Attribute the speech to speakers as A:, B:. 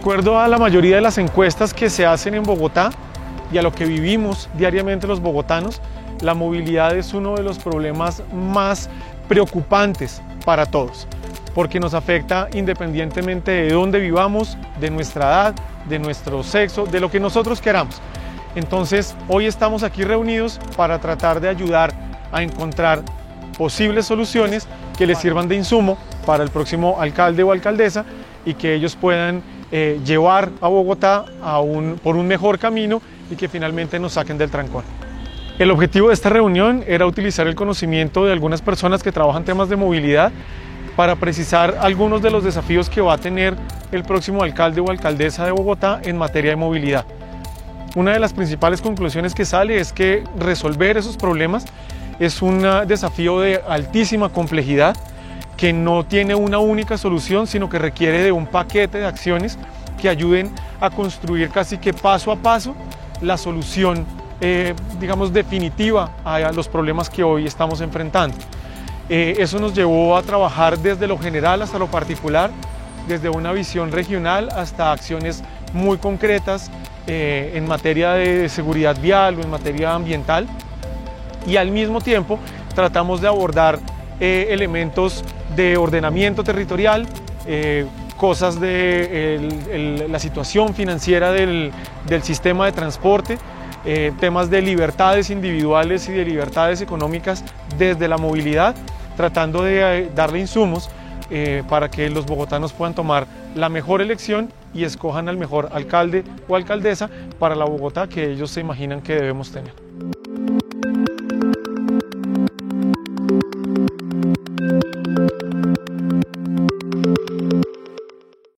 A: acuerdo a la mayoría de las encuestas que se hacen en Bogotá y a lo que vivimos diariamente los bogotanos, la movilidad es uno de los problemas más preocupantes para todos, porque nos afecta independientemente de dónde vivamos, de nuestra edad, de nuestro sexo, de lo que nosotros queramos. Entonces, hoy estamos aquí reunidos para tratar de ayudar a encontrar posibles soluciones que les sirvan de insumo para el próximo alcalde o alcaldesa y que ellos puedan eh, llevar a Bogotá por un mejor camino y que finalmente nos saquen del trancón. El objetivo de esta reunión era utilizar el conocimiento de algunas personas que trabajan temas de movilidad para precisar algunos de los desafíos que va a tener el próximo alcalde o alcaldesa de Bogotá en materia de movilidad. Una de las principales conclusiones que sale es que resolver esos problemas es un desafío de altísima complejidad que no tiene una única solución, sino que requiere de un paquete de acciones que ayuden a construir casi que paso a paso la solución, eh, digamos, definitiva a los problemas que hoy estamos enfrentando. Eh, eso nos llevó a trabajar desde lo general hasta lo particular, desde una visión regional hasta acciones muy concretas eh, en materia de seguridad vial o en materia ambiental. Y al mismo tiempo tratamos de abordar elementos de ordenamiento territorial, eh, cosas de la situación financiera del, sistema de transporte, eh, temas de libertades individuales y de libertades económicas desde la movilidad, tratando de eh, darle insumos para que los bogotanos puedan tomar la mejor elección y escojan al mejor alcalde o alcaldesa para la Bogotá que ellos se imaginan que debemos tener.